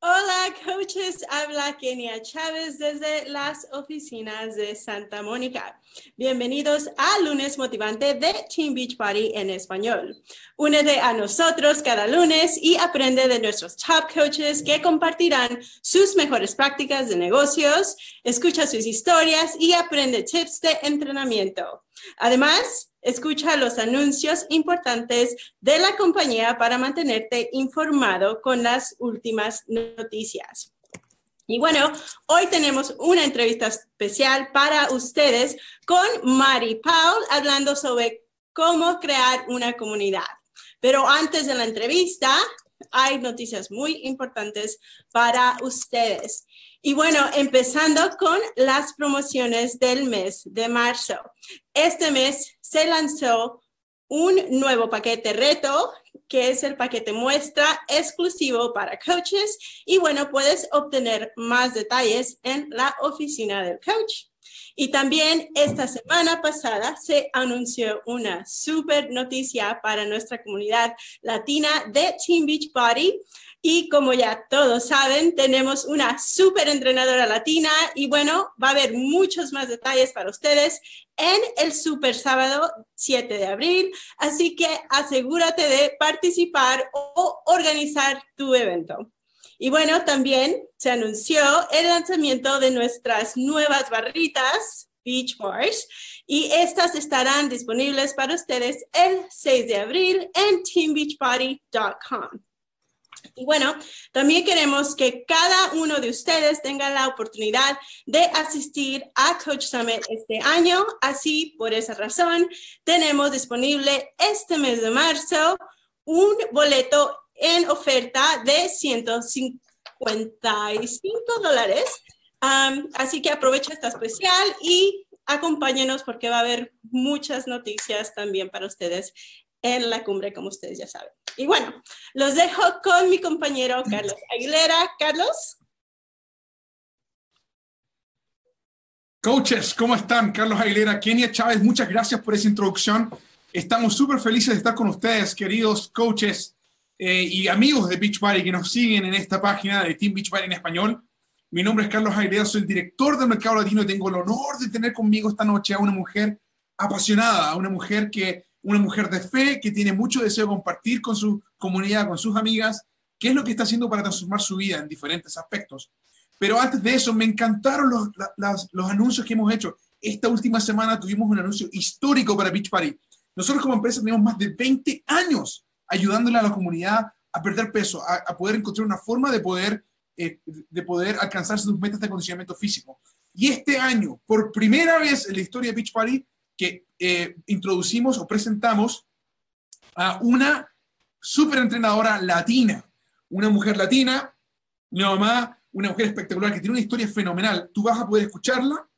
Hola, coaches. Habla Kenia Chávez desde las oficinas de Santa Mónica. Bienvenidos a Lunes Motivante de Team Beach Party en español. Únete a nosotros cada lunes y aprende de nuestros top coaches que compartirán sus mejores prácticas de negocios, escucha sus historias y aprende tips de entrenamiento. Además, escucha los anuncios importantes de la compañía para mantenerte informado con las últimas noticias. Y bueno, hoy tenemos una entrevista especial para ustedes con Mari Paul hablando sobre cómo crear una comunidad. Pero antes de la entrevista, hay noticias muy importantes para ustedes. Y bueno, empezando con las promociones del mes de marzo. Este mes se lanzó un nuevo paquete reto, que es el paquete muestra exclusivo para coaches. Y bueno, puedes obtener más detalles en la oficina del coach. Y también esta semana pasada se anunció una super noticia para nuestra comunidad latina de Team Beach Body. Y como ya todos saben, tenemos una super entrenadora latina y bueno, va a haber muchos más detalles para ustedes en el super sábado 7 de abril. Así que asegúrate de participar o organizar tu evento. Y bueno, también se anunció el lanzamiento de nuestras nuevas barritas Beach Bars y estas estarán disponibles para ustedes el 6 de abril en teambeachbody.com. Y bueno, también queremos que cada uno de ustedes tenga la oportunidad de asistir a Coach Summit este año. Así, por esa razón, tenemos disponible este mes de marzo un boleto en oferta de 155 dólares. así que aprovecha esta especial y acompáñenos porque va a haber muchas noticias también para ustedes en la cumbre, como ustedes ya saben. Y bueno, los dejo con mi compañero Carlos Aguilera. Carlos. Coaches, ¿cómo están? Carlos Aguilera, Kenia Chávez, muchas gracias por esa introducción. Estamos súper felices de estar con ustedes, queridos coaches eh, y amigos de Beachbody que nos siguen en esta página de Team Beachbody en español. Mi nombre es Carlos Aguilera, soy el director del mercado latino tengo el honor de tener conmigo esta noche a una mujer apasionada, a una mujer que una mujer de fe que tiene mucho deseo de compartir con su comunidad, con sus amigas, qué es lo que está haciendo para transformar su vida en diferentes aspectos. Pero antes de eso, me encantaron los, los, anuncios que hemos hecho. Esta última semana tuvimos un anuncio histórico para Beach Party. Nosotros como empresa tenemos más de 20 años ayudándole a la comunidad a perder peso, a, poder encontrar una forma de poder, eh, de poder alcanzar sus metas de acondicionamiento físico. Y este año, por primera vez en la historia de Beach Party, que eh, introducimos o presentamos a una super entrenadora latina, una mujer latina, mi mamá, una mujer espectacular que tiene una historia fenomenal. Tú vas a poder escucharla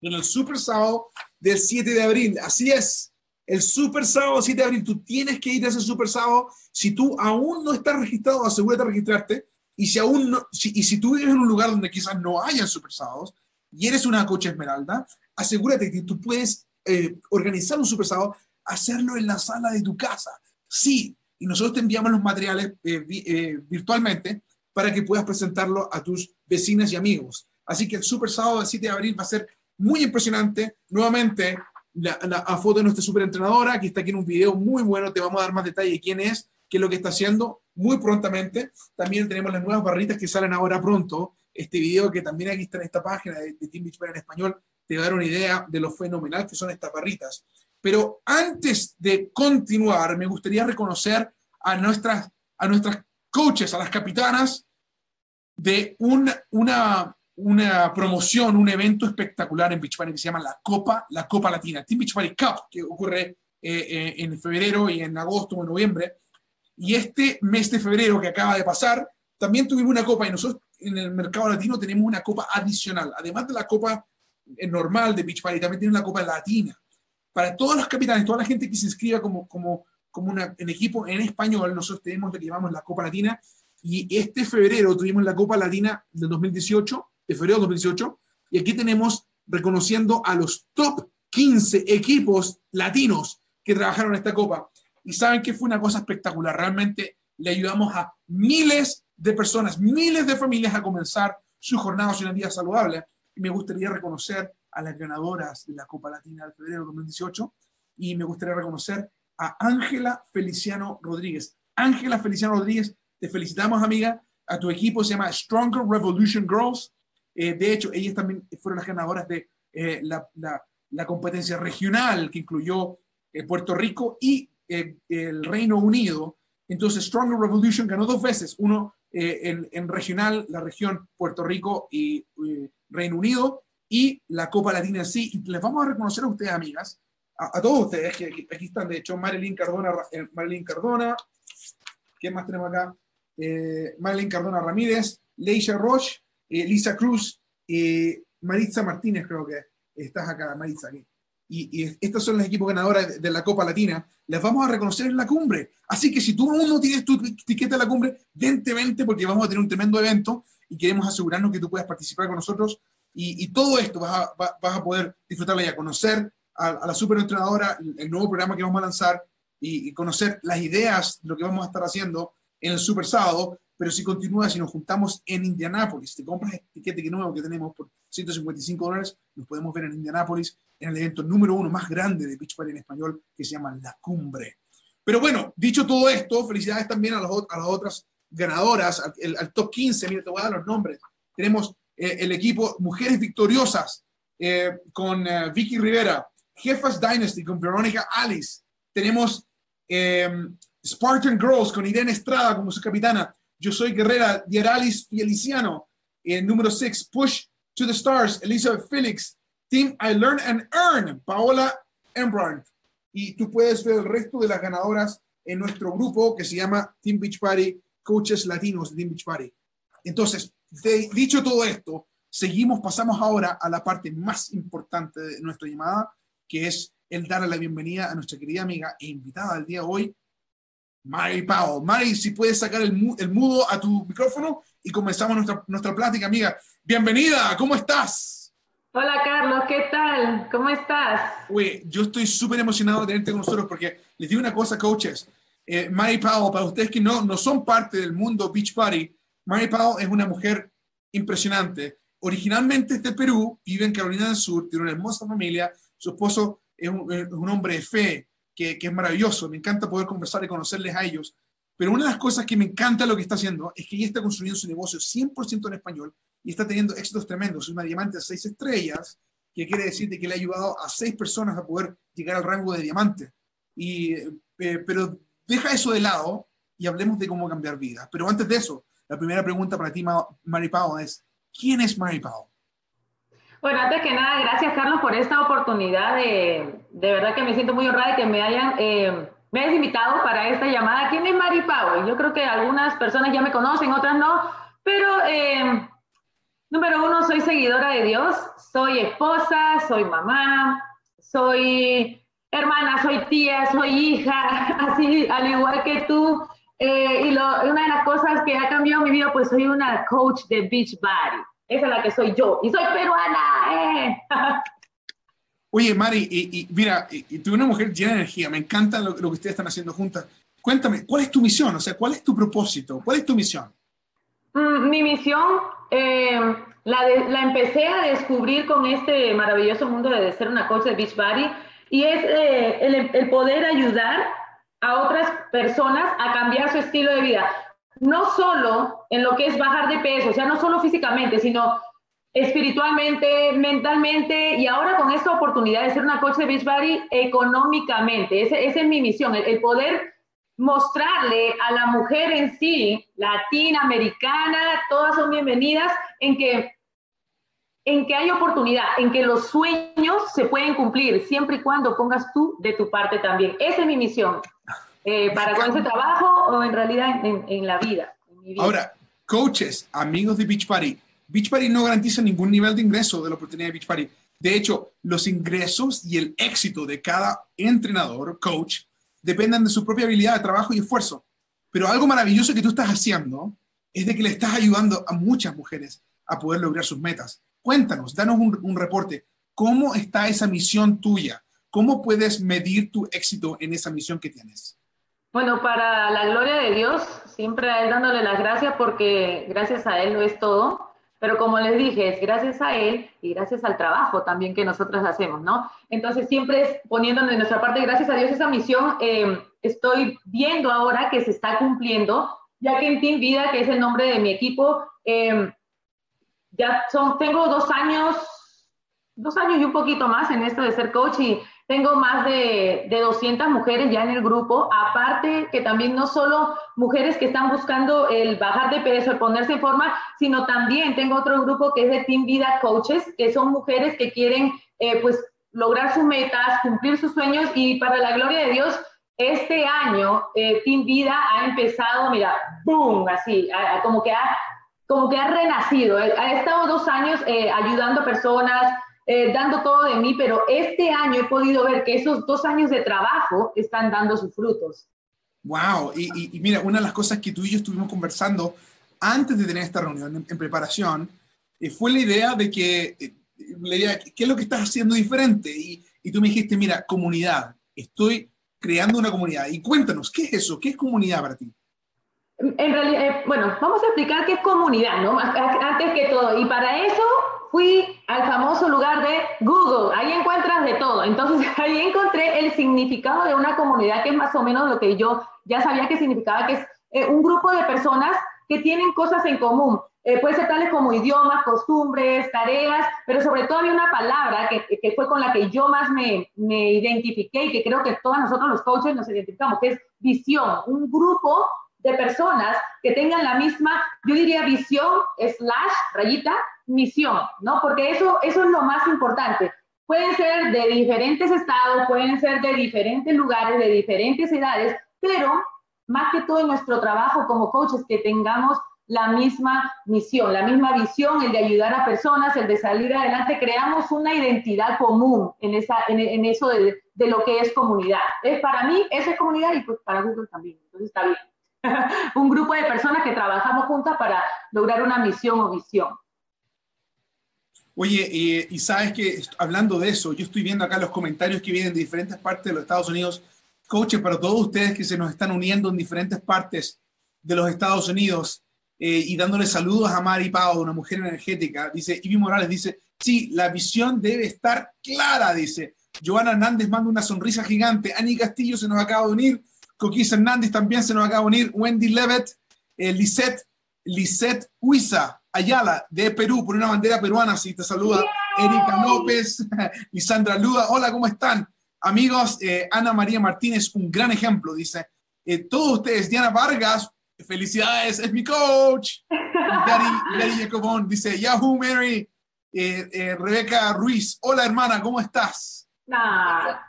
en el super sábado del 7 de abril. Así es, el super sábado 7 de abril. Tú tienes que ir a ese super sábado. Si tú aún no estás registrado, asegúrate de registrarte. Y si aún no, y si tú vives en un lugar donde quizás no haya super sábados y eres una coche esmeralda, asegúrate que tú puedes eh, organizar un super sábado, hacerlo en la sala de tu casa. Sí, y nosotros te enviamos los materiales eh, eh, virtualmente para que puedas presentarlo a tus vecinas y amigos. Así que el super sábado del 7 de abril va a ser muy impresionante. Nuevamente, la, foto de nuestra super entrenadora, que está aquí en un video muy bueno, te vamos a dar más detalle de quién es, qué es lo que está haciendo muy prontamente. También tenemos las nuevas barritas que salen ahora pronto. Este video que también aquí está en esta página de, Team Beach en español te dar una idea de lo fenomenal que son estas barritas. Pero antes de continuar, me gustaría reconocer a nuestras, a nuestras coaches, a las capitanas, de una, una, una promoción, un evento espectacular en Beach que se llama la Copa, la Copa Latina, Team Beach Cup, que ocurre eh, eh, en febrero y en agosto o en noviembre. Y este mes de febrero que acaba de pasar, también tuvimos una copa y nosotros en el mercado latino tenemos una copa adicional. Además de la copa normal de Beach Party, también tiene una Copa Latina. Para todos los capitanes, toda la gente que se inscriba como, como, como una, en equipo en español, nosotros tenemos lo que llamamos la Copa Latina. Y este febrero tuvimos la Copa Latina del 2018, de febrero de 2018, y aquí tenemos reconociendo a los top 15 equipos latinos que trabajaron esta Copa. Y saben que fue una cosa espectacular. Realmente le ayudamos a miles de personas, miles de familias a comenzar su jornada en una vida saludable. Me gustaría reconocer a las ganadoras de la Copa Latina de febrero de 2018 y me gustaría reconocer a Ángela Feliciano Rodríguez. Ángela Feliciano Rodríguez, te felicitamos, amiga. A tu equipo se llama Stronger Revolution Girls. Eh, de hecho, ellas también fueron las ganadoras de eh, la, la, competencia regional que incluyó eh, Puerto Rico y el Reino Unido. Entonces, Stronger Revolution ganó dos veces, uno en, en, regional, la región Puerto Rico y Reino Unido, y la Copa Latina sí. Y les vamos a reconocer a ustedes, amigas, a, todos ustedes, que aquí, están, de hecho, Marilyn Cardona, eh, Marilyn Cardona, ¿qué más tenemos acá? Eh, Marilyn Cardona Ramírez, Leisha Roche, eh, Lisa Cruz, y Maritza Martínez, creo que estás acá, Maritza, aquí. Y, y, estas son las equipos ganadores de la Copa Latina, les vamos a reconocer en la cumbre. Así que si tú aún no tienes tu etiqueta en la cumbre, vente, vente, porque vamos a tener un tremendo evento y queremos asegurarnos que tú puedas participar con nosotros y, todo esto vas a, vas a poder disfrutarla y a conocer a, la super entrenadora, el nuevo programa que vamos a lanzar y, conocer las ideas de lo que vamos a estar haciendo en el super sábado. Pero si continúa, si nos juntamos en Indianápolis, te compras el tiquete nuevo que tenemos por 155 dólares, nos podemos ver en Indianápolis en el evento número uno más grande de Beach Party en español que se llama La Cumbre. Pero bueno, dicho todo esto, felicidades también a, las, a las otras ganadoras, al, top 15, mira, te voy a dar los nombres. Tenemos eh, el equipo Mujeres Victoriosas eh, con eh, Vicky Rivera, Jefas Dynasty con Verónica Alice, tenemos Spartan Girls con Irene Estrada como su capitana, yo soy Guerrera, Dieralis Feliciano, el número 6, Push to the Stars, Elizabeth Felix, Team I Learn and Earn, Paola Embrandt. Y tú puedes ver el resto de las ganadoras en nuestro grupo que se llama Team Beach Party, Coaches Latinos de Team Beach Party. Entonces, dicho todo esto, seguimos, pasamos ahora a la parte más importante de nuestra llamada, que es el darle la bienvenida a nuestra querida amiga e invitada del día de hoy, Mari Powell. Mari, si puedes sacar el, mudo a tu micrófono y comenzamos nuestra, nuestra plática, amiga. Bienvenida, ¿cómo estás? Hola Carlos, ¿qué tal? ¿Cómo estás? Uy, yo estoy súper emocionado de tenerte con nosotros porque les digo una cosa, coaches. Eh, Mari Powell, para ustedes que no, no son parte del mundo Beach Party, Mary Powell es una mujer impresionante. Originalmente es de Perú, vive en Carolina del Sur, tiene una hermosa familia. Su esposo es un, hombre de fe que, es maravilloso. Me encanta poder conversar y conocerles a ellos. Pero una de las cosas que me encanta lo que está haciendo es que ella está construyendo su negocio 100% en español y está teniendo éxitos tremendos. Es una diamante de seis estrellas, que quiere decir que le ha ayudado a seis personas a poder llegar al rango de diamante. Y, eh, pero deja eso de lado y hablemos de cómo cambiar vidas. Pero antes de eso, la primera pregunta para ti, Mary Powell, es, ¿quién es Mary Powell? Bueno, antes que nada, gracias Carlos por esta oportunidad. De, de verdad que me siento muy honrada de que me hayan eh, me hayas invitado para esta llamada. ¿Quién es Mary Powell? Yo creo que algunas personas ya me conocen, otras no, pero eh, número uno, soy seguidora de Dios, soy esposa, soy mamá, soy hermana, soy tía, soy hija, así al igual que tú. Eh, y una de las cosas que ha cambiado mi vida, pues soy una coach de beach body. Esa es la que soy yo. Y soy peruana. Eh. Oye, Mari, y, mira, y, tú una mujer llena de energía. Me encanta lo, que ustedes están haciendo juntas. Cuéntame, ¿cuál es tu misión? O sea, ¿cuál es tu propósito? ¿Cuál es tu misión? Mm, mi misión eh, la, la, empecé a descubrir con este maravilloso mundo de ser una coach de beach body y es el, el poder ayudar a otras personas a cambiar su estilo de vida. No solo en lo que es bajar de peso, o sea, no solo físicamente, sino espiritualmente, mentalmente y ahora con esta oportunidad de ser una coach de Beachbody económicamente. Esa, es mi misión, el, poder mostrarle a la mujer en sí, latina, americana, todas son bienvenidas, en que, en que hay oportunidad, en que los sueños se pueden cumplir siempre y cuando pongas tú de tu parte también. Esa es mi misión. Eh, para con ese trabajo o en realidad en, la vida, Ahora, coaches, amigos de Beach Party, Beach Party no garantiza ningún nivel de ingreso de la oportunidad de Beach Party. De hecho, los ingresos y el éxito de cada entrenador, coach, dependen de su propia habilidad de trabajo y esfuerzo. Pero algo maravilloso que tú estás haciendo es de que le estás ayudando a muchas mujeres a poder lograr sus metas. Cuéntanos, danos un, reporte. ¿Cómo está esa misión tuya? ¿Cómo puedes medir tu éxito en esa misión que tienes? Bueno, para la gloria de Dios, siempre a Él dándole las gracias porque gracias a Él lo es todo. Pero como les dije, es gracias a Él y gracias al trabajo también que nosotros hacemos, ¿no? Entonces, siempre es poniendo de nuestra parte, gracias a Dios, esa misión, eh, estoy viendo ahora que se está cumpliendo, ya que en Team Vida, que es el nombre de mi equipo, eh, ya son, tengo dos años, dos años y un poquito más en esto de ser coach y tengo más de, de 200 mujeres ya en el grupo, aparte que también no solo mujeres que están buscando el bajar de peso, el ponerse en forma, sino también tengo otro grupo que es de Team Vida Coaches, que son mujeres que quieren eh, pues lograr sus metas, cumplir sus sueños. Y para la gloria de Dios, este año eh, Team Vida ha empezado, mira, boom, así, como que ha como que ha renacido. Ha estado dos años eh, ayudando a personas, eh, dando todo de mí, pero este año he podido ver que esos dos años de trabajo están dando sus frutos. Wow, y, mira, una de las cosas que tú y yo estuvimos conversando antes de tener esta reunión en, preparación eh, fue la idea de que, eh, idea, ¿qué es lo que estás haciendo diferente? Y, y tú me dijiste, mira, comunidad, estoy creando una comunidad. Y cuéntanos, ¿qué es eso? ¿Qué es comunidad para ti? En realidad, bueno, vamos a explicar qué es comunidad, ¿no? Antes que todo. Y para eso fui al famoso lugar de Google, ahí encuentras de todo. Entonces ahí encontré el significado de una comunidad que es más o menos lo que yo ya sabía que significaba, que es eh, un grupo de personas que tienen cosas en común. Eh, puede ser tales como idiomas, costumbres, tareas, pero sobre todo hay una palabra que, que fue con la que yo más me, me identifiqué y que creo que todos nosotros los coaches nos identificamos, que es visión, un grupo de personas que tengan la misma, yo diría visión, slash, rayita, misión, ¿no? Porque eso, eso es lo más importante. Pueden ser de diferentes estados, pueden ser de diferentes lugares, de diferentes edades, pero más que todo en nuestro trabajo como coaches, que tengamos la misma misión, la misma visión, el de ayudar a personas, el de salir adelante, creamos una identidad común en, esa, en, eso de, de, lo que es comunidad. Es, para mí, esa es comunidad y pues para Google también, entonces está bien. Un grupo de personas que trabajamos juntas para lograr una misión o visión. Oye, y sabes que hablando de eso, yo estoy viendo acá los comentarios que vienen de diferentes partes de los Estados Unidos. Coaches, para todos ustedes que se nos están uniendo en diferentes partes de los Estados Unidos eh, y dándole saludos a Mari Pau, una mujer energética, dice, Ivy Morales dice, sí, la visión debe estar clara, dice. Joana Hernández manda una sonrisa gigante. Ani Castillo se nos acaba de unir. Coquís Hernández también se nos acaba de unir. Wendy Levitt, eh, Lisette, Lisette Huiza, Ayala, de Perú, por una bandera peruana, sí, te saluda Erika López, Lisandra Luda, hola, ¿cómo están? Amigos, eh, Ana María Martínez, un gran ejemplo, dice, eh, todos ustedes, Diana Vargas, felicidades, es mi coach. Daddy, Jacobón dice, Yahoo, Mary, eh, Rebeca Ruiz, hola hermana, ¿cómo estás?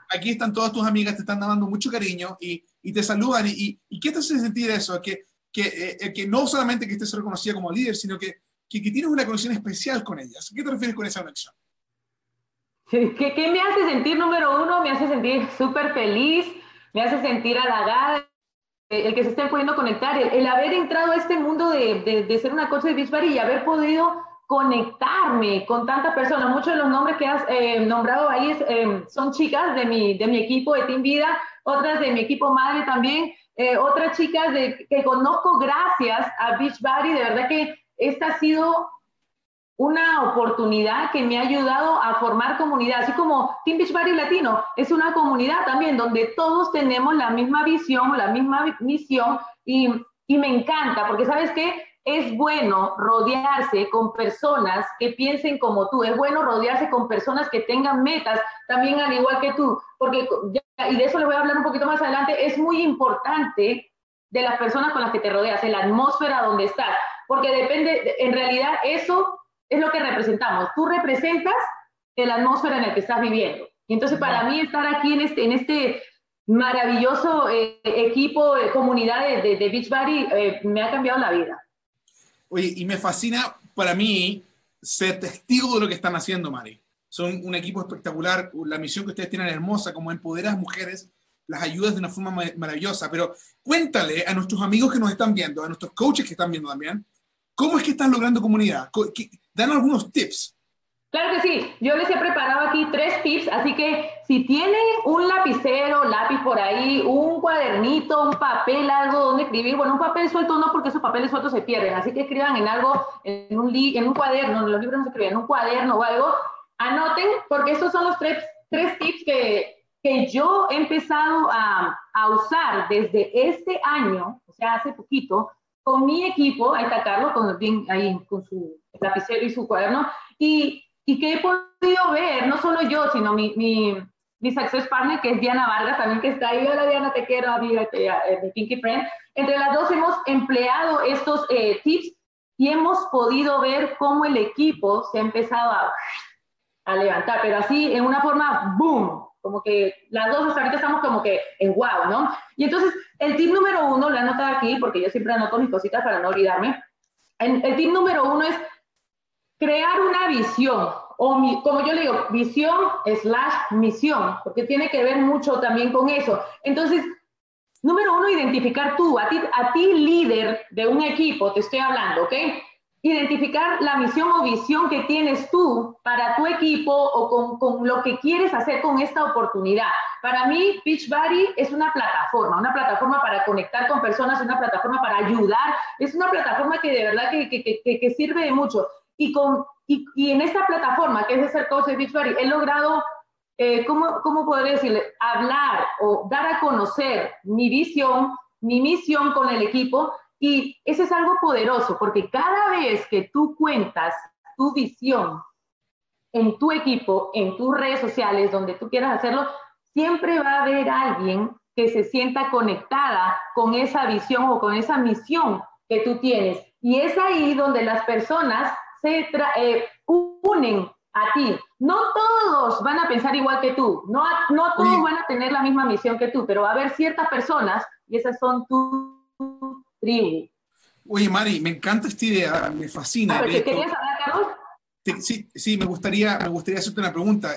Aquí están todas tus amigas, te están dando mucho cariño y, y te saludan. ¿Y, qué te hace sentir eso? Que, que, que no solamente que estés reconocida como líder, sino que que, tienes una conexión especial con ellas. ¿Qué te refieres con esa conexión? ¿Qué, ¿Qué, me hace sentir número uno? Me hace sentir súper feliz, me hace sentir halagada, el que se estén pudiendo conectar, el, haber entrado a este mundo de, de, ser una coach de Beach y haber podido conectarme con tantas personas. Muchos de los nombres que has eh, nombrado ahí eh, son chicas de mi, de mi equipo de Team Vida, otras de mi equipo madre también, eh, otras chicas que conozco gracias a Beachbody, de verdad que esta ha sido una oportunidad que me ha ayudado a formar comunidad, así como Team Beachbody Latino es una comunidad también donde todos tenemos la misma visión, la misma misión y, y me encanta, porque sabes qué, es bueno rodearse con personas que piensen como tú, es bueno rodearse con personas que tengan metas también al igual que tú, porque, y de eso le voy a hablar un poquito más adelante, es muy importante de las personas con las que te rodeas, en la atmósfera donde estás porque depende, en realidad eso es lo que representamos. Tú representas la atmósfera en la que estás viviendo. Y entonces para mí estar aquí en este, en este maravilloso eh, equipo, de comunidad de, de, Beachbody, eh, me ha cambiado la vida. Oye, y me fascina para mí ser testigo de lo que están haciendo, Mari. Son un equipo espectacular, la misión que ustedes tienen es hermosa, como empoderar a las mujeres, las ayudas de una forma maravillosa. Pero cuéntale a nuestros amigos que nos están viendo, a nuestros coaches que están viendo también, ¿Cómo es que están logrando comunidad? Dan algunos tips. Claro que sí, yo les he preparado aquí tres tips, así que si tienen un lapicero, lápiz por ahí, un cuadernito, un papel, algo donde escribir, bueno, un papel suelto no, porque esos papeles sueltos se pierden, así que escriban en algo, en un, en un cuaderno, en los libros no se escriben, en un cuaderno o algo, anoten, porque estos son los tres, tres tips que, que yo he empezado a, a usar desde este año, o sea, hace poquito, con mi equipo, ahí está Carlos, con, ahí, con su lapicero y su cuaderno, y y que he podido ver, no solo yo, sino mi, mi, mi success partner, que es Diana Vargas, también que está ahí. Hola Diana, te quiero, amiga, de mi Pinky Friend. Entre las dos hemos empleado estos eh, tips y hemos podido ver cómo el equipo se ha empezado a, a levantar, pero así en una forma boom, como que las dos hasta ahorita estamos como que en wow, ¿no? Y entonces el tip número uno, lo he anotado aquí porque yo siempre anoto mis cositas para no olvidarme. El tip número uno es crear una visión, o mi, como yo le digo, visión slash misión, porque tiene que ver mucho también con eso. Entonces, número uno, identificar tú, a ti, a ti líder de un equipo, te estoy hablando, ¿ok? Identificar la misión o visión que tienes tú para tu equipo o con, con lo que quieres hacer con esta oportunidad. Para mí, Beachbody es una plataforma, una plataforma para conectar con personas, una plataforma para ayudar, es una plataforma que de verdad que, que, que, que sirve de mucho. Y, con, y, y, en esta plataforma que es de ser coach de Beachbody, he logrado, eh, ¿cómo, ¿cómo podría decirle? Hablar o dar a conocer mi visión, mi misión con el equipo. Y eso es algo poderoso, porque cada vez que tú cuentas tu visión en tu equipo, en tus redes sociales, donde tú quieras hacerlo, siempre va a haber alguien que se sienta conectada con esa visión o con esa misión que tú tienes. Y es ahí donde las personas se eh, unen a ti. No todos van a pensar igual que tú, no, no todos van a tener la misma misión que tú, pero va a haber ciertas personas y esas son tu tribu. Oye, Mari, me encanta esta idea, me fascina. ¿Qué querías hablar, Carlos? Sí, sí, me gustaría, me gustaría hacerte una pregunta.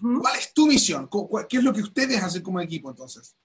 ¿Cuál es tu misión? ¿Qué es lo que ustedes hacen como equipo entonces?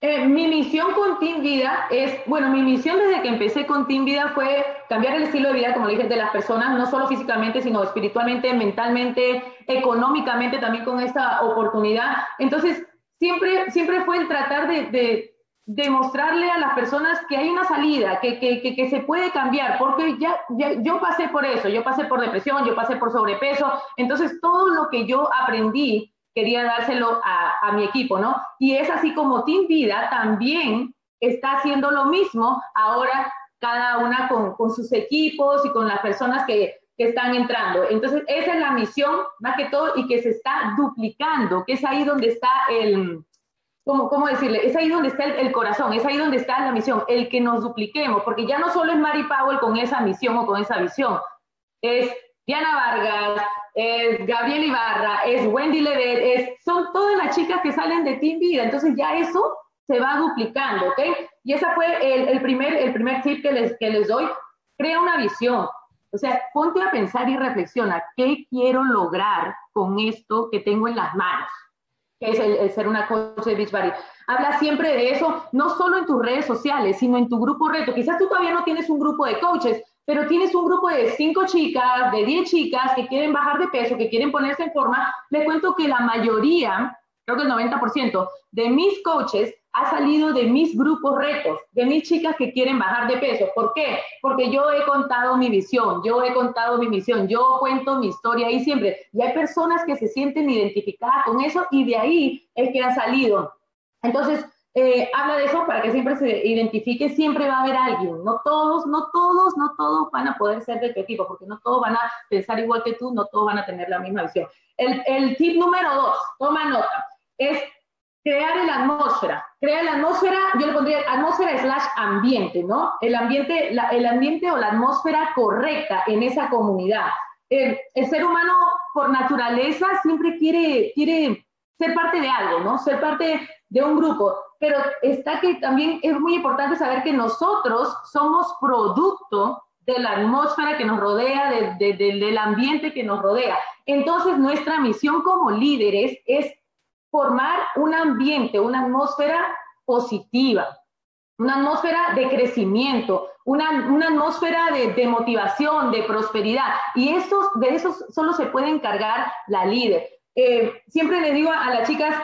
Eh, mi misión con Team Vida es, bueno, mi misión desde que empecé con Team Vida fue cambiar el estilo de vida, como le dije, de las personas, no solo físicamente, sino espiritualmente, mentalmente, económicamente, también con esta oportunidad. Entonces, siempre, siempre fue el tratar de, de demostrarle a las personas que hay una salida, que, que, que, que se puede cambiar, porque ya, ya, yo pasé por eso, yo pasé por depresión, yo pasé por sobrepeso, entonces todo lo que yo aprendí quería dárselo a, a, mi equipo, ¿no? Y es así como Team Vida también está haciendo lo mismo ahora cada una con, con sus equipos y con las personas que, que, están entrando. Entonces, esa es la misión más que todo y que se está duplicando, que es ahí donde está el, ¿cómo, cómo decirle? Es ahí donde está el, el, corazón, es ahí donde está la misión, el que nos dupliquemos, porque ya no solo es Mary Powell con esa misión o con esa visión, es Diana Vargas, es Gabriel Ibarra, es Wendy Levet, es, son todas las chicas que salen de Team Vida. Entonces ya eso se va duplicando, ¿ok? Y ese fue el, primer, el primer tip que les, que les doy. Crea una visión. O sea, ponte a pensar y reflexiona, ¿qué quiero lograr con esto que tengo en las manos? Que es el, ser una coach de Beachbody. Habla siempre de eso, no solo en tus redes sociales, sino en tu grupo reto. Quizás tú todavía no tienes un grupo de coaches, pero tienes un grupo de cinco chicas, de diez chicas que quieren bajar de peso, que quieren ponerse en forma, le cuento que la mayoría, creo que el 90% de mis coaches ha salido de mis grupos retos, de mis chicas que quieren bajar de peso. ¿Por qué? Porque yo he contado mi visión, yo he contado mi misión, yo cuento mi historia ahí siempre. Y hay personas que se sienten identificadas con eso y de ahí es que han salido. Entonces, eh, habla de eso para que siempre se identifique, siempre va a haber alguien, no todos, no todos, no todos van a poder ser de tu equipo, porque no todos van a pensar igual que tú, no todos van a tener la misma visión. El, el tip número dos, toma nota, es crear la atmósfera. Crear la atmósfera, yo le pondría atmósfera slash ambiente, ¿no? El ambiente, el ambiente o la atmósfera correcta en esa comunidad. El, ser humano por naturaleza siempre quiere, quiere ser parte de algo, ¿no? Ser parte de un grupo pero está que también es muy importante saber que nosotros somos producto de la atmósfera que nos rodea, de, de, de, del ambiente que nos rodea. Entonces, nuestra misión como líderes es formar un ambiente, una atmósfera positiva. una atmósfera de crecimiento, una, una atmósfera de, de, motivación, de prosperidad. Y eso, de eso solo se puede encargar la líder. Eh, siempre le digo a, las chicas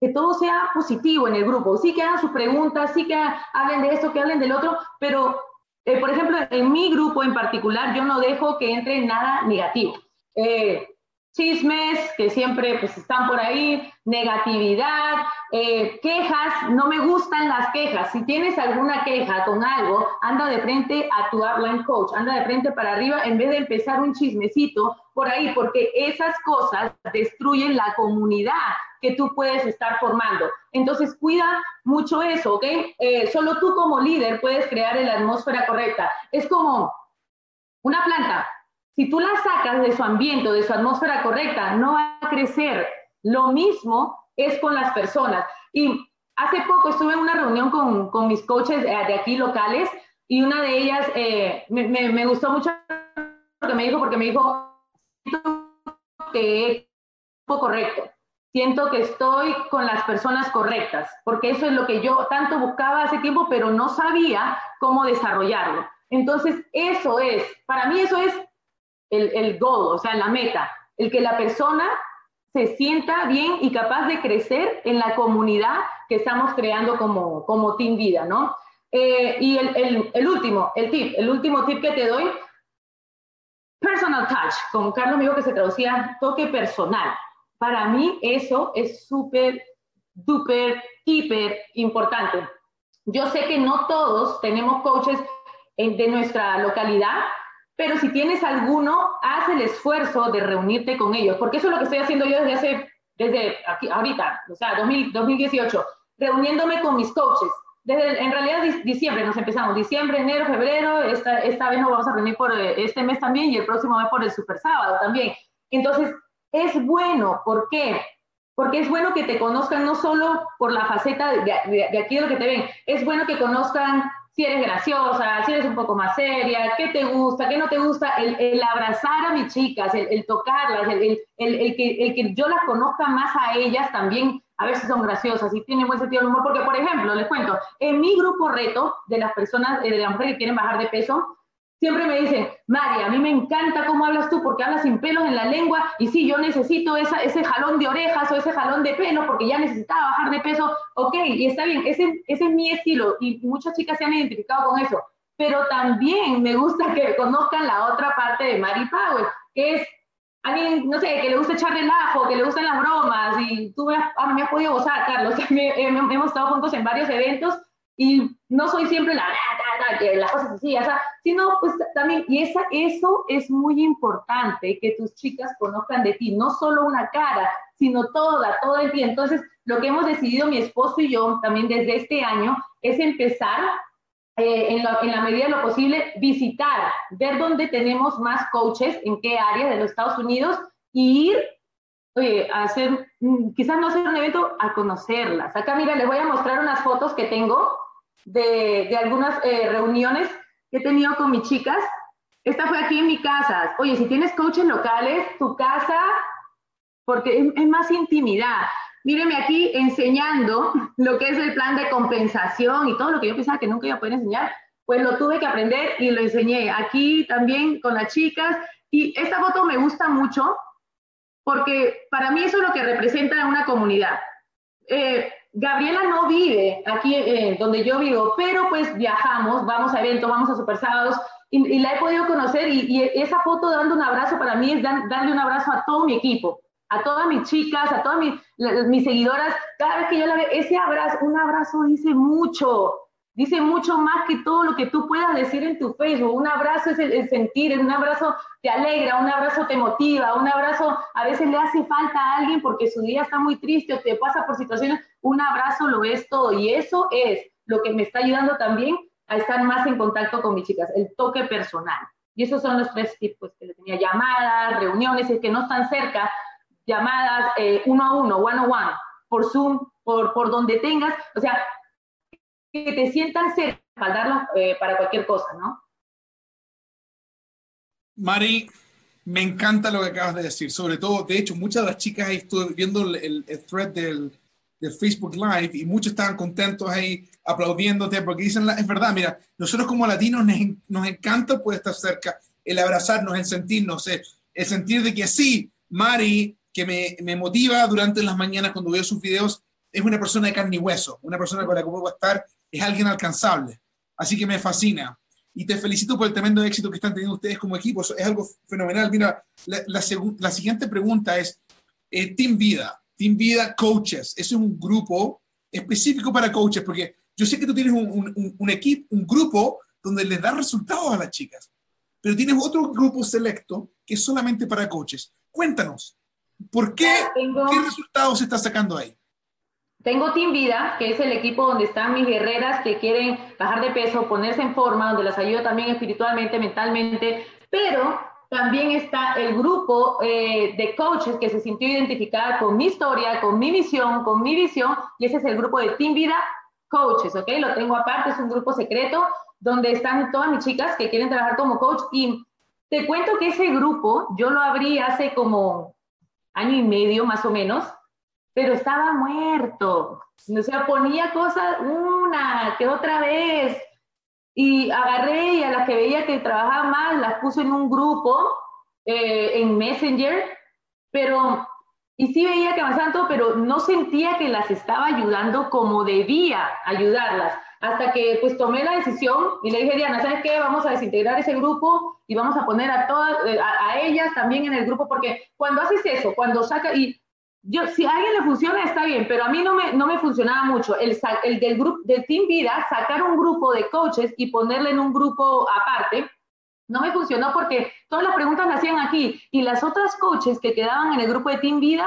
que todo sea positivo en el grupo. Sí que hagan sus preguntas, sí que hablen de esto, que hablen del otro, pero, eh, por ejemplo, en mi grupo en particular, yo no dejo que entre nada negativo. Eh, chismes que siempre pues están por ahí, negatividad, eh, quejas, no me gustan las quejas. Si tienes alguna queja con algo, anda de frente a tu upline coach, anda de frente para arriba en vez de empezar un chismecito por ahí, porque esas cosas destruyen la comunidad que tú puedes estar formando. Entonces, cuida mucho eso, ¿ok? Eh, solo tú como líder puedes crear la atmósfera correcta. Es como una planta si tú la sacas de su ambiente, de su atmósfera correcta, no va a crecer. Lo mismo es con las personas. Y hace poco estuve en una reunión con, con mis coaches de aquí locales y una de ellas eh, me, gustó mucho lo me dijo porque me dijo, siento que es correcto, siento que estoy con las personas correctas, porque eso es lo que yo tanto buscaba hace tiempo, pero no sabía cómo desarrollarlo. Entonces, eso es, para mí eso es el, el goal, o sea, la meta, el que la persona se sienta bien y capaz de crecer en la comunidad que estamos creando como, como Team Vida, ¿no? Eh, y el, el, el, último, el tip, el último tip que te doy, personal touch, como Carlos me dijo que se traducía toque personal. Para mí eso es súper, súper, hiper importante. Yo sé que no todos tenemos coaches de nuestra localidad pero si tienes alguno, haz el esfuerzo de reunirte con ellos, porque eso es lo que estoy haciendo yo desde hace, desde aquí, ahorita, o sea, 2018, reuniéndome con mis coaches. Desde, en realidad, diciembre nos empezamos, diciembre, enero, febrero, esta, esta vez nos vamos a reunir por eh, este mes también y el próximo mes por el super sábado también. Entonces, es bueno, ¿por qué? Porque es bueno que te conozcan no solo por la faceta de, de aquí de lo que te ven, es bueno que conozcan si eres graciosa, si eres un poco más seria, qué te gusta, qué no te gusta, el, abrazar a mis chicas, el, tocarlas, el, el, que, el que yo las conozca más a ellas también, a ver si son graciosas, si tienen buen sentido del humor, porque por ejemplo, les cuento, en mi grupo reto de las personas, eh, de las mujeres que quieren bajar de peso, siempre me dicen, María, a mí me encanta cómo hablas tú porque hablas sin pelos en la lengua y sí, yo necesito esa, ese jalón de orejas o ese jalón de pelo porque ya necesitaba bajar de peso. Ok, y está bien, ese, ese es mi estilo y muchas chicas se han identificado con eso. Pero también me gusta que conozcan la otra parte de Mari Power, que es alguien, no sé, que le gusta echar relajo, que le gustan las bromas y tú me has, ah, me has podido gozar, Carlos. hemos estado juntos en varios eventos y no soy siempre la, que las cosas así, o sea, sino pues también, y esa, eso es muy importante, que tus chicas conozcan de ti, no solo una cara, sino toda, todo el día. Entonces, lo que hemos decidido mi esposo y yo también desde este año es empezar eh, en, en, la medida de lo posible, visitar, ver dónde tenemos más coaches, en qué área de los Estados Unidos, y ir oye, a hacer, mm, quizás no hacer un evento, a conocerlas. Acá, mira, les voy a mostrar unas fotos que tengo de, algunas eh, reuniones que he tenido con mis chicas. Esta fue aquí en mi casa. Oye, si tienes coaches locales, tu casa, porque es, más intimidad. Míreme aquí enseñando lo que es el plan de compensación y todo lo que yo pensaba que nunca iba a poder enseñar, pues lo tuve que aprender y lo enseñé aquí también con las chicas. Y esta foto me gusta mucho porque para mí eso es lo que representa una comunidad. Eh, Gabriela no vive aquí eh, donde yo vivo, pero pues viajamos, vamos a eventos, vamos a super sábados y, la he podido conocer y, esa foto dando un abrazo para mí es darle un abrazo a todo mi equipo, a todas mis chicas, a todas mis, mis seguidoras. Cada vez que yo la veo, ese abrazo, un abrazo dice mucho, dice mucho más que todo lo que tú puedas decir en tu Facebook. Un abrazo es el, sentir, un abrazo te alegra, un abrazo te motiva, un abrazo a veces le hace falta a alguien porque su día está muy triste o te pasa por situaciones, un abrazo lo es todo. Y eso es lo que me está ayudando también a estar más en contacto con mis chicas, el toque personal. Y esos son los tres tipos que le tenía, llamadas, reuniones, es que no están cerca, llamadas eh, uno a uno, one on one, por Zoom, por, por donde tengas. O sea, que te sientan cerca, eh, para cualquier cosa, ¿no? Mari, me encanta lo que acabas de decir, sobre todo, de hecho, muchas de las chicas, estoy viendo el, thread del, Facebook Live y muchos estaban contentos ahí aplaudiéndote porque dicen, es verdad, mira, nosotros como latinos nos, encanta poder estar cerca, el abrazarnos, el sentirnos, el, el sentir de que sí, Mari, que me, me, motiva durante las mañanas cuando veo sus videos, es una persona de carne y hueso, una persona con la que puedo estar, es alguien alcanzable. Así que me fascina. Y te felicito por el tremendo éxito que están teniendo ustedes como equipo. Es algo fenomenal. Mira, la, la, la siguiente pregunta es, eh, Team Vida, Team Vida Coaches, ¿es un grupo específico para coaches? Porque yo sé que tú tienes un, un, un equipo, un grupo donde les da resultados a las chicas, pero tienes otro grupo selecto que es solamente para coaches. Cuéntanos, ¿por qué? Tengo, ¿Qué resultados se está sacando ahí? Tengo Team Vida, que es el equipo donde están mis guerreras que quieren bajar de peso, ponerse en forma, donde las ayudo también espiritualmente, mentalmente, pero también está el grupo eh, de coaches que se sintió identificada con mi historia, con mi misión, con mi visión, y ese es el grupo de Team Vida Coaches, ¿ok? Lo tengo aparte, es un grupo secreto donde están todas mis chicas que quieren trabajar como coach y te cuento que ese grupo yo lo abrí hace como año y medio más o menos, pero estaba muerto. O sea, ponía cosas una que otra vez, y agarré y a las que veía que trabajaban más las puse en un grupo eh, en Messenger, pero, y sí veía que avanzaban todo, pero no sentía que las estaba ayudando como debía ayudarlas. Hasta que pues tomé la decisión y le dije, Diana, ¿sabes qué? Vamos a desintegrar ese grupo y vamos a poner a todas, eh, a, a ellas también en el grupo, porque cuando haces eso, cuando saca, y yo, si a alguien le funciona, está bien, pero a mí no me, no me funcionaba mucho. El, el del, grupo del Team Vida, sacar un grupo de coaches y ponerle en un grupo aparte, no me funcionó porque todas las preguntas las hacían aquí y las otras coaches que quedaban en el grupo de Team Vida,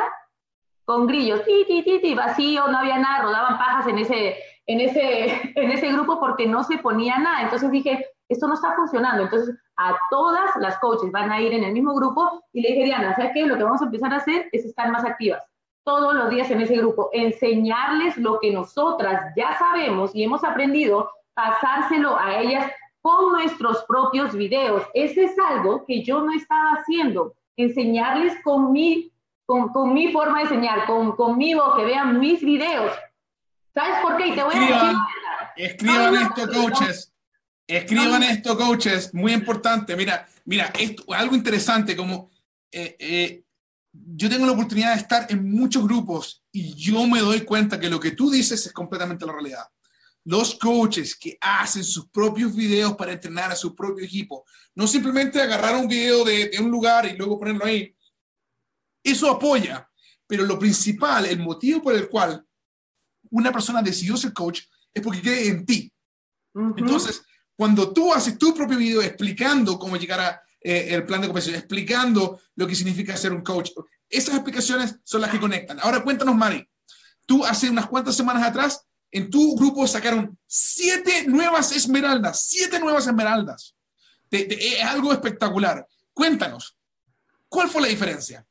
con grillos, ti, ti, ti, ti, vacío, no había nada, rodaban pajas en ese, en, ese, en ese grupo porque no se ponía nada. Entonces dije, esto no está funcionando. Entonces, a todas las coaches van a ir en el mismo grupo y le dije, Diana, ¿sabes qué? Lo que vamos a empezar a hacer es estar más activas todos los días en ese grupo, enseñarles lo que nosotras ya sabemos y hemos aprendido, pasárselo a ellas con nuestros propios videos. Ese es algo que yo no estaba haciendo, enseñarles con mi, con, con mi forma de enseñar, con, conmigo, que vean mis videos. ¿Sabes por qué? Y te voy a decir... Escriban esto, coaches. Escriban esto, coaches, muy importante. Mira, mira, esto, algo interesante como eh, eh, yo tengo la oportunidad de estar en muchos grupos y yo me doy cuenta que lo que tú dices es completamente la realidad. Los coaches que hacen sus propios videos para entrenar a su propio equipo, no simplemente agarrar un video de, de un lugar y luego ponerlo ahí, eso apoya, pero lo principal, el motivo por el cual una persona decidió ser coach es porque cree en ti. Uh -huh. Entonces, cuando tú haces tu propio video explicando cómo llegar a eh, el plan de compensación, explicando lo que significa ser un coach, esas explicaciones son las que conectan. Ahora cuéntanos, Mari, tú hace unas cuantas semanas atrás, en tu grupo sacaron siete nuevas esmeraldas, siete nuevas esmeraldas. Es algo espectacular. Cuéntanos, ¿cuál fue la diferencia?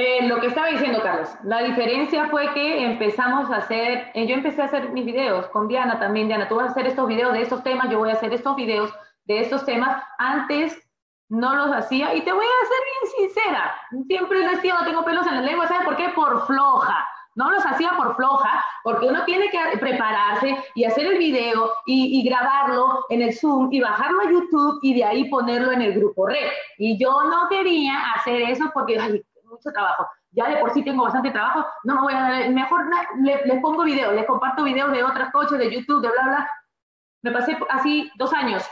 Eh, lo que estaba diciendo, Carlos, la diferencia fue que empezamos a hacer, eh, yo empecé a hacer mis videos con Diana también, Diana, tú vas a hacer estos videos de estos temas, yo voy a hacer estos videos de estos temas. Antes no los hacía y te voy a ser bien sincera, siempre sido, no tengo pelos en la lengua, ¿sabes por qué? Por floja. No los hacía por floja, porque uno tiene que prepararse y hacer el video y, y, grabarlo en el Zoom y bajarlo a YouTube y de ahí ponerlo en el grupo red. Y yo no quería hacer eso porque, ay, mucho trabajo. Ya de por sí tengo bastante trabajo, no me voy a mejor les le pongo videos, les comparto videos de otras coches, de YouTube, de bla, bla. Me pasé así dos años.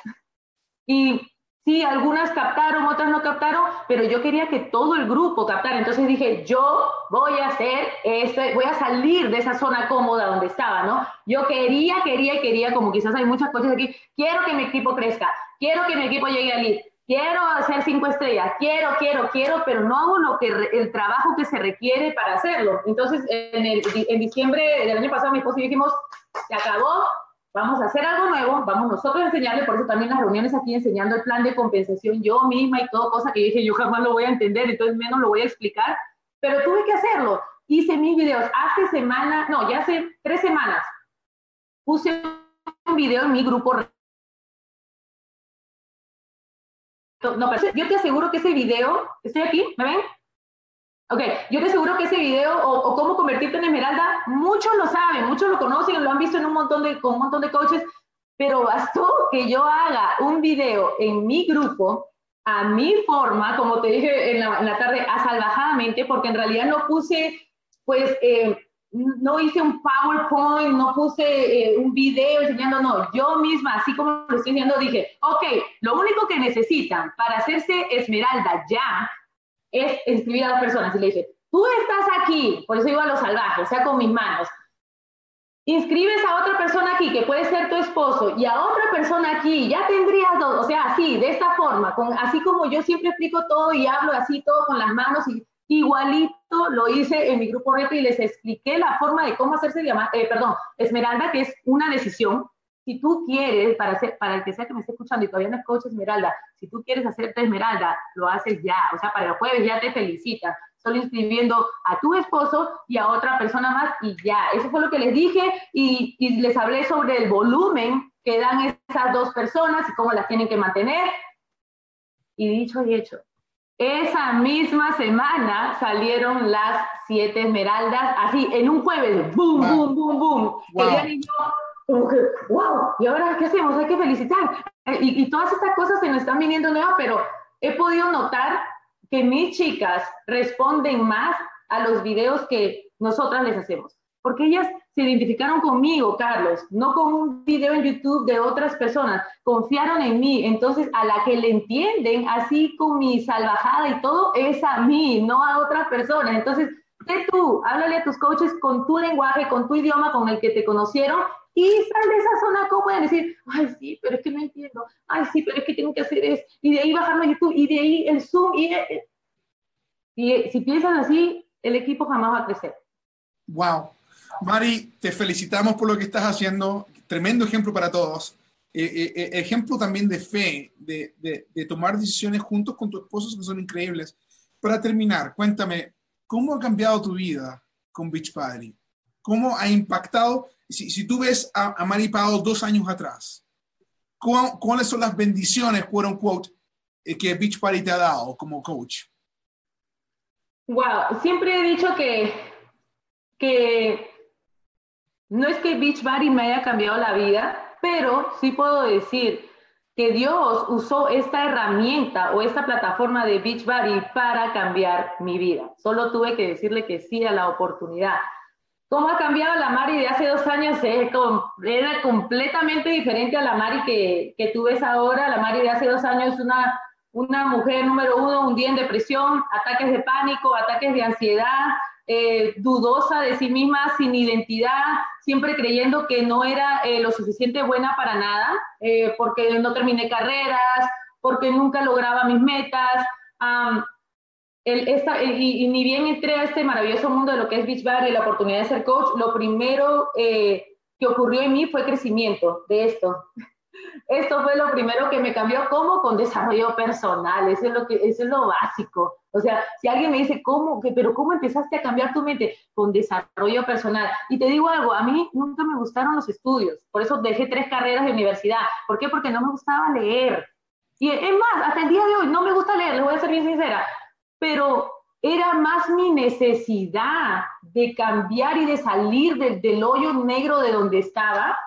Y sí, algunas captaron, otras no captaron, pero yo quería que todo el grupo captara. Entonces dije, yo voy a hacer este, voy a salir de esa zona cómoda donde estaba, ¿no? Yo quería, quería, quería, como quizás hay muchas cosas aquí, quiero que mi equipo crezca, quiero que mi equipo llegue a lead, quiero hacer cinco estrellas, quiero, quiero, quiero, pero no hago lo que el trabajo que se requiere para hacerlo. Entonces, en, el, en diciembre del año pasado, mi esposo y yo dijimos, se acabó, vamos a hacer algo nuevo, vamos nosotros a enseñarle, por eso también las reuniones aquí enseñando el plan de compensación yo misma y todo, cosa que dije, yo jamás lo voy a entender, entonces menos lo voy a explicar, pero tuve que hacerlo. Hice mis videos hace semana, no, ya hace tres semanas, puse un video en mi grupo no, pero yo te aseguro que ese video, estoy aquí, ¿me ven? Ok, yo te aseguro que ese video o, cómo convertirte en esmeralda, muchos lo saben, muchos lo conocen, lo han visto en un montón de, con un montón de coaches, pero bastó que yo haga un video en mi grupo, a mi forma, como te dije en la, tarde, asalvajadamente, porque en realidad no puse, pues, eh, no hice un PowerPoint, no puse eh, un video enseñando, no, yo misma, así como lo estoy diciendo, dije, ok, lo único que necesitan para hacerse esmeralda ya es inscribir a dos personas. Y le dije, tú estás aquí, por eso iba a lo salvaje, o sea, con mis manos. Inscribes a otra persona aquí, que puede ser tu esposo, y a otra persona aquí, ya tendrías dos, o sea, así, de esta forma, con, así como yo siempre explico todo y hablo así todo con las manos y Igualito lo hice en mi grupo reto y les expliqué la forma de cómo hacerse llamar, eh, perdón, Esmeralda, que es una decisión. Si tú quieres, para, para el que sea que me esté escuchando y todavía no es Esmeralda, si tú quieres hacerte Esmeralda, lo haces ya. O sea, para el jueves ya te felicita. Solo inscribiendo a tu esposo y a otra persona más y ya. Eso fue lo que les dije y les hablé sobre el volumen que dan esas dos personas y cómo las tienen que mantener. Y dicho y hecho, esa misma semana salieron las siete esmeraldas, así, en un jueves, boom, boom, boom, boom. Wow. Y como que, wow, ¿y ahora qué hacemos? Hay que felicitar. Y, y todas estas cosas se nos están viniendo nuevas, pero he podido notar que mis chicas responden más a los videos que nosotras les hacemos porque ellas se identificaron conmigo, Carlos, no con un video en YouTube de otras personas, confiaron en mí, entonces a la que le entienden, así con mi salvajada y todo, es a mí, no a otras personas. Entonces, sé tú, háblale a tus coaches con tu lenguaje, con tu idioma con el que te conocieron y sal de esa zona cómoda y decir, ay, sí, pero es que no entiendo, ay, sí, pero es que tengo que hacer eso, y de ahí bajarlo a YouTube, y de ahí el Zoom, y, y si piensas así, el equipo jamás va a crecer. Wow, Mari, te felicitamos por lo que estás haciendo. Tremendo ejemplo para todos. Eh, eh, eh, ejemplo también de fe, de, tomar decisiones juntos con tu esposo que son increíbles. Para terminar, cuéntame, ¿cómo ha cambiado tu vida con Beachbody? ¿Cómo ha impactado? Si, tú ves a, Mari Pao dos años atrás, ¿cuáles son las bendiciones, quote unquote, que Beachbody te ha dado como coach? Wow, siempre he dicho que, que no es que Beachbody me haya cambiado la vida, pero sí puedo decir que Dios usó esta herramienta o esta plataforma de Beachbody para cambiar mi vida. Solo tuve que decirle que sí a la oportunidad. ¿Cómo ha cambiado la Mari de hace dos años? era completamente diferente a la Mari que, que tú ves ahora. La Mari de hace dos años es una, una mujer número uno, un día en depresión, ataques de pánico, ataques de ansiedad, eh, dudosa de sí misma, sin identidad, siempre creyendo que no era eh, lo suficiente buena para nada, eh, porque no terminé carreras, porque nunca lograba mis metas. y, ni bien entré a este maravilloso mundo de lo que es Beachbody y la oportunidad de ser coach, lo primero que ocurrió en mí fue crecimiento de esto. Esto fue lo primero que me cambió, ¿cómo? Con desarrollo personal, eso es lo, que, eso es lo básico. O sea, si alguien me dice, ¿cómo? ¿Pero cómo empezaste a cambiar tu mente? Con desarrollo personal. Y te digo algo, a mí nunca me gustaron los estudios, por eso dejé tres carreras de universidad. ¿Por qué? Porque no me gustaba leer. Y es más, hasta el día de hoy no me gusta leer, les voy a ser bien sincera, pero era más mi necesidad de cambiar y de salir del hoyo negro de donde estaba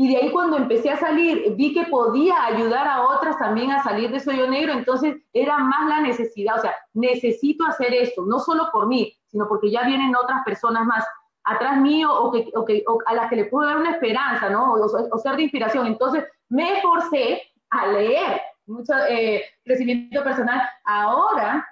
y de ahí cuando empecé a salir, vi que podía ayudar a otras también a salir de ese hoyo negro, entonces era más la necesidad, o sea, necesito hacer esto, no solo por mí, sino porque ya vienen otras personas más atrás mío o, que, o a las que le puedo dar una esperanza, ¿no? O, ser de inspiración. Entonces me esforcé a leer mucho eh, crecimiento personal. Ahora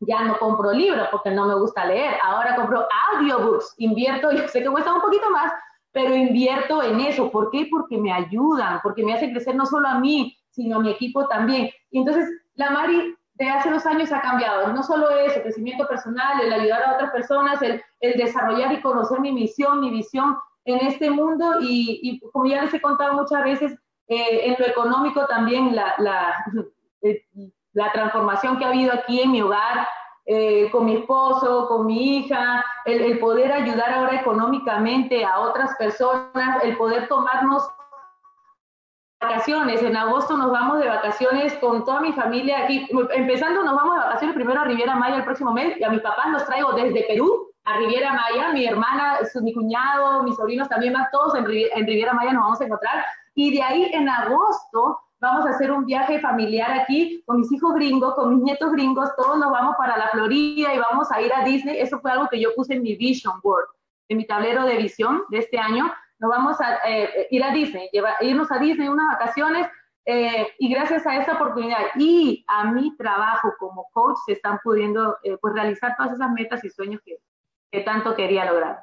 ya no compro libros porque no me gusta leer, ahora compro audiobooks, invierto, yo sé que cuesta un poquito más, pero invierto en eso. ¿Por qué? Porque me ayudan, porque me hacen crecer no solo a mí, sino a mi equipo también. Y entonces, la Mari de hace dos años ha cambiado. No solo eso, crecimiento personal, el ayudar a otras personas, el, el desarrollar y conocer mi misión, mi visión en este mundo. Y, y como ya les he contado muchas veces, eh, en lo económico también la, la, eh, la transformación que ha habido aquí en mi hogar, eh, con mi esposo, con mi hija, el, poder ayudar ahora económicamente a otras personas, el poder tomarnos vacaciones. En agosto nos vamos de vacaciones con toda mi familia aquí. Empezando, nos vamos de vacaciones primero a Riviera Maya el próximo mes y a mis papás los traigo desde Perú a Riviera Maya. Mi hermana, mi cuñado, mis sobrinos también van todos en, en Riviera Maya, nos vamos a encontrar. Y de ahí en agosto vamos a hacer un viaje familiar aquí con mis hijos gringos, con mis nietos gringos, todos nos vamos para la Florida y vamos a ir a Disney. Eso fue algo que yo puse en mi vision board, en mi tablero de visión de este año. Nos vamos a eh, ir a Disney, irnos a Disney unas vacaciones eh, y gracias a esta oportunidad y a mi trabajo como coach se están pudiendo eh, pues realizar todas esas metas y sueños que, que tanto quería lograr.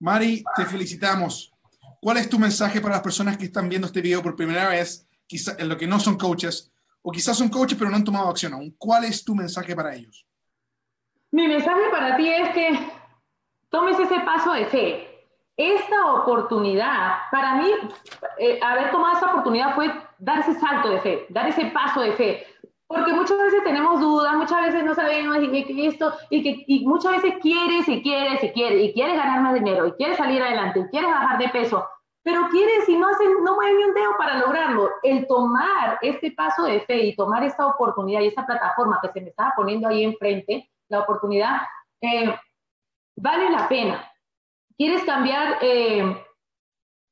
Mari, te felicitamos. ¿Cuál es tu mensaje para las personas que están viendo este video por primera vez quizá, en lo que no son coaches, o quizás son coaches pero no han tomado acción aún. ¿Cuál es tu mensaje para ellos? Mi mensaje para ti es que tomes ese paso de fe. Esta oportunidad, para mí, eh, haber tomado esta oportunidad fue dar ese salto de fe, dar ese paso de fe. Porque muchas veces tenemos dudas, muchas veces no sabemos y que esto, y que y muchas veces quieres y quieres y quieres, y quieres ganar más dinero, y quieres salir adelante, y quieres bajar de peso, pero quieres y no, hacen, no mueven ni un dedo para lograrlo. El tomar este paso de fe y tomar esta oportunidad y esta plataforma que se me estaba poniendo ahí enfrente, la oportunidad, eh, vale la pena. ¿Quieres cambiar eh,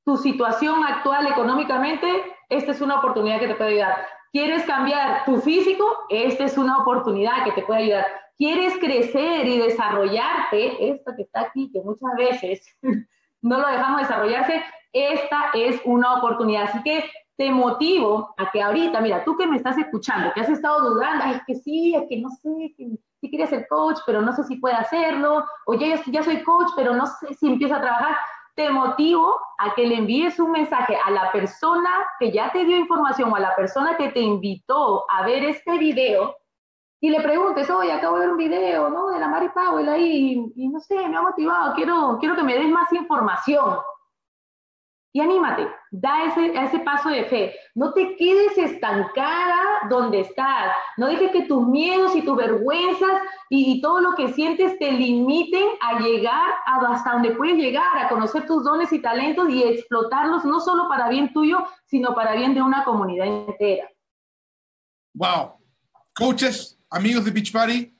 tu situación actual económicamente? Esta es una oportunidad que te puede ayudar. ¿Quieres cambiar tu físico? Esta es una oportunidad que te puede ayudar. ¿Quieres crecer y desarrollarte? Esto que está aquí, que muchas veces no lo dejamos desarrollarse, esta es una oportunidad. Así que te motivo a que ahorita, mira, tú que me estás escuchando, que has estado dudando, es que sí, es que no sé, que sí ser coach, pero no sé si puede hacerlo, o ya, soy coach, pero no sé si empiezo a trabajar. Te motivo a que le envíes un mensaje a la persona que ya te dio información o a la persona que te invitó a ver este video y le preguntes, oye, acabo de ver un video, ¿no? De la Mari Powell ahí, y, no sé, me ha motivado, quiero, quiero que me des más información. Y anímate, da ese, ese paso de fe. No te quedes estancada donde estás. No dejes que tus miedos y tus vergüenzas y, todo lo que sientes te limiten a llegar hasta donde puedes llegar, a conocer tus dones y talentos y explotarlos no solo para bien tuyo, sino para bien de una comunidad entera. Wow. Coaches, amigos de Beach Party,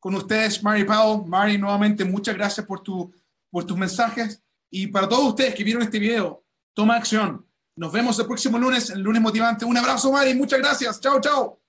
con ustedes, Mary Powell. Mary, nuevamente, muchas gracias por, tu, por tus mensajes y para todos ustedes que vieron este video, toma acción. Nos vemos el próximo lunes, el lunes motivante. Un abrazo, Mari. Muchas gracias. Chao, chao.